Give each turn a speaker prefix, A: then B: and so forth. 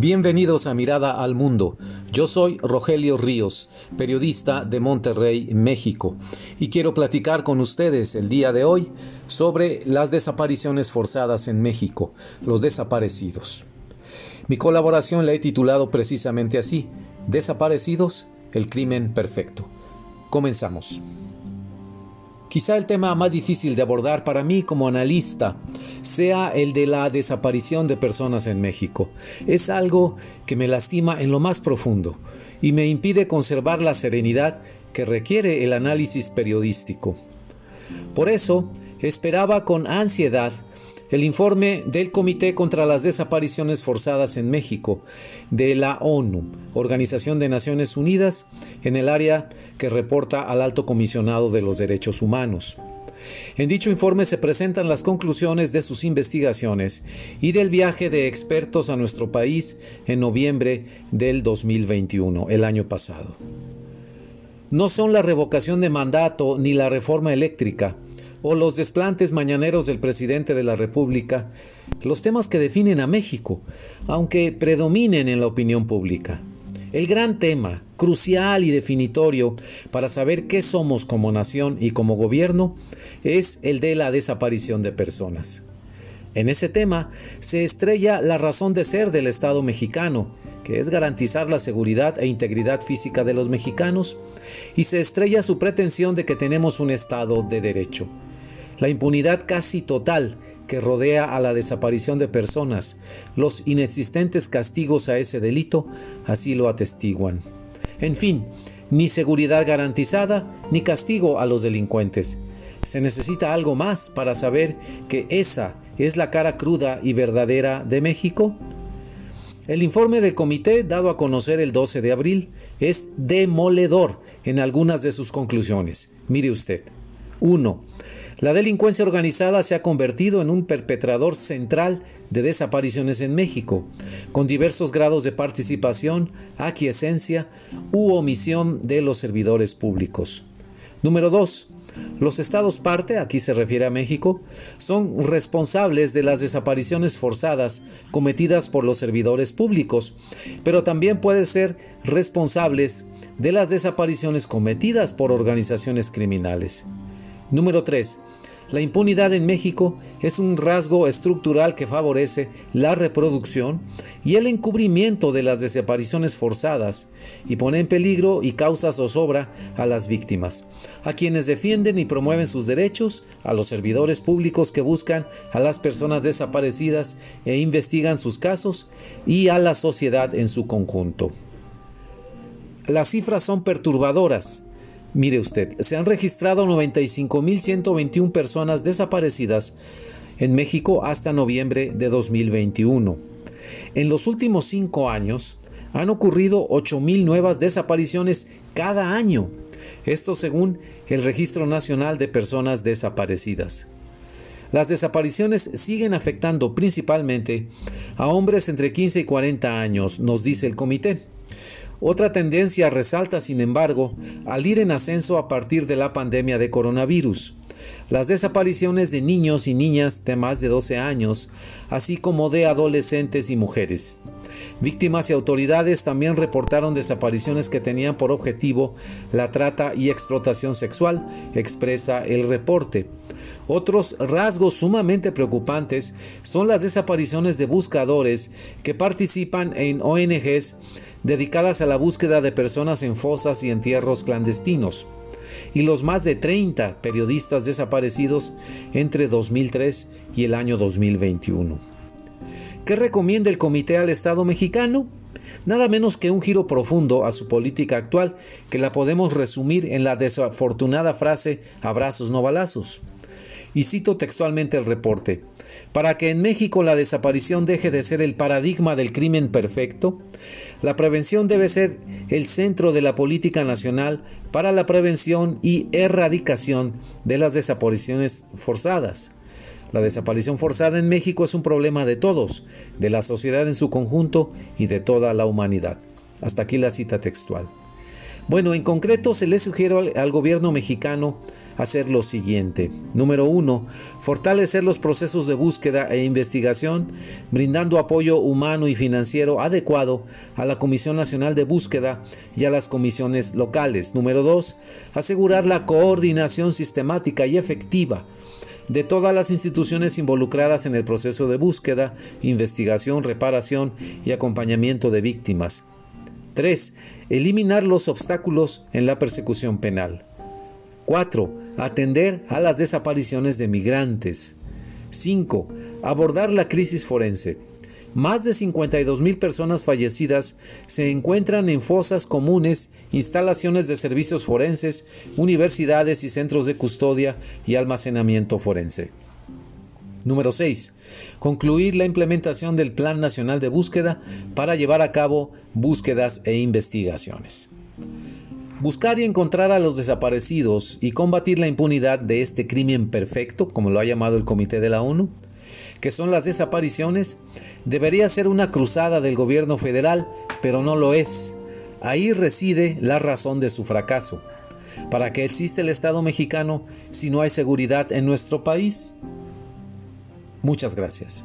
A: Bienvenidos a Mirada al Mundo. Yo soy Rogelio Ríos, periodista de Monterrey, México, y quiero platicar con ustedes el día de hoy sobre las desapariciones forzadas en México, los desaparecidos. Mi colaboración la he titulado precisamente así, Desaparecidos, el crimen perfecto. Comenzamos. Quizá el tema más difícil de abordar para mí como analista sea el de la desaparición de personas en México. Es algo que me lastima en lo más profundo y me impide conservar la serenidad que requiere el análisis periodístico. Por eso, esperaba con ansiedad el informe del Comité contra las Desapariciones Forzadas en México, de la ONU, Organización de Naciones Unidas, en el área que reporta al Alto Comisionado de los Derechos Humanos. En dicho informe se presentan las conclusiones de sus investigaciones y del viaje de expertos a nuestro país en noviembre del 2021, el año pasado. No son la revocación de mandato ni la reforma eléctrica, o los desplantes mañaneros del presidente de la República, los temas que definen a México, aunque predominen en la opinión pública. El gran tema, crucial y definitorio para saber qué somos como nación y como gobierno, es el de la desaparición de personas. En ese tema se estrella la razón de ser del Estado mexicano, que es garantizar la seguridad e integridad física de los mexicanos, y se estrella su pretensión de que tenemos un Estado de derecho. La impunidad casi total que rodea a la desaparición de personas, los inexistentes castigos a ese delito, así lo atestiguan. En fin, ni seguridad garantizada, ni castigo a los delincuentes. Se necesita algo más para saber que esa es la cara cruda y verdadera de México. El informe del comité, dado a conocer el 12 de abril, es demoledor en algunas de sus conclusiones. Mire usted. 1. La delincuencia organizada se ha convertido en un perpetrador central de desapariciones en México, con diversos grados de participación, aquiescencia u omisión de los servidores públicos. Número 2. Los estados parte, aquí se refiere a México, son responsables de las desapariciones forzadas cometidas por los servidores públicos, pero también pueden ser responsables de las desapariciones cometidas por organizaciones criminales. Número 3. La impunidad en México es un rasgo estructural que favorece la reproducción y el encubrimiento de las desapariciones forzadas y pone en peligro y causa zozobra a las víctimas, a quienes defienden y promueven sus derechos, a los servidores públicos que buscan a las personas desaparecidas e investigan sus casos y a la sociedad en su conjunto. Las cifras son perturbadoras Mire usted, se han registrado 95.121 personas desaparecidas en México hasta noviembre de 2021. En los últimos cinco años han ocurrido 8.000 nuevas desapariciones cada año. Esto según el Registro Nacional de Personas Desaparecidas. Las desapariciones siguen afectando principalmente a hombres entre 15 y 40 años, nos dice el comité. Otra tendencia resalta, sin embargo, al ir en ascenso a partir de la pandemia de coronavirus. Las desapariciones de niños y niñas de más de 12 años, así como de adolescentes y mujeres. Víctimas y autoridades también reportaron desapariciones que tenían por objetivo la trata y explotación sexual, expresa el reporte. Otros rasgos sumamente preocupantes son las desapariciones de buscadores que participan en ONGs dedicadas a la búsqueda de personas en fosas y entierros clandestinos, y los más de 30 periodistas desaparecidos entre 2003 y el año 2021. ¿Qué recomienda el comité al Estado mexicano? Nada menos que un giro profundo a su política actual que la podemos resumir en la desafortunada frase abrazos no balazos. Y cito textualmente el reporte. Para que en México la desaparición deje de ser el paradigma del crimen perfecto, la prevención debe ser el centro de la política nacional para la prevención y erradicación de las desapariciones forzadas. La desaparición forzada en México es un problema de todos, de la sociedad en su conjunto y de toda la humanidad. Hasta aquí la cita textual. Bueno, en concreto se le sugiere al, gobierno mexicano hacer lo siguiente. Número uno, fortalecer los procesos de búsqueda e investigación, brindando apoyo humano y financiero adecuado a la Comisión Nacional de Búsqueda y a las comisiones locales. Número dos, asegurar la coordinación sistemática y efectiva de todas las instituciones involucradas en el proceso de búsqueda, investigación, reparación y acompañamiento de víctimas. 3. Eliminar los obstáculos en la persecución penal. 4. Atender a las desapariciones de migrantes. 5. Abordar la crisis forense. Más de 52 mil personas fallecidas se encuentran en fosas comunes, instalaciones de servicios forenses, universidades y centros de custodia y almacenamiento forense. Número 6. Concluir la implementación del Plan Nacional de Búsqueda para llevar a cabo búsquedas e investigaciones. Buscar y encontrar a los desaparecidos y combatir la impunidad de este crimen perfecto, como lo ha llamado el Comité de la ONU, que son las desapariciones, debería ser una cruzada del gobierno federal, pero no lo es. Ahí reside la razón de su fracaso. ¿Para qué existe el Estado mexicano si no hay seguridad en nuestro país? Muchas gracias.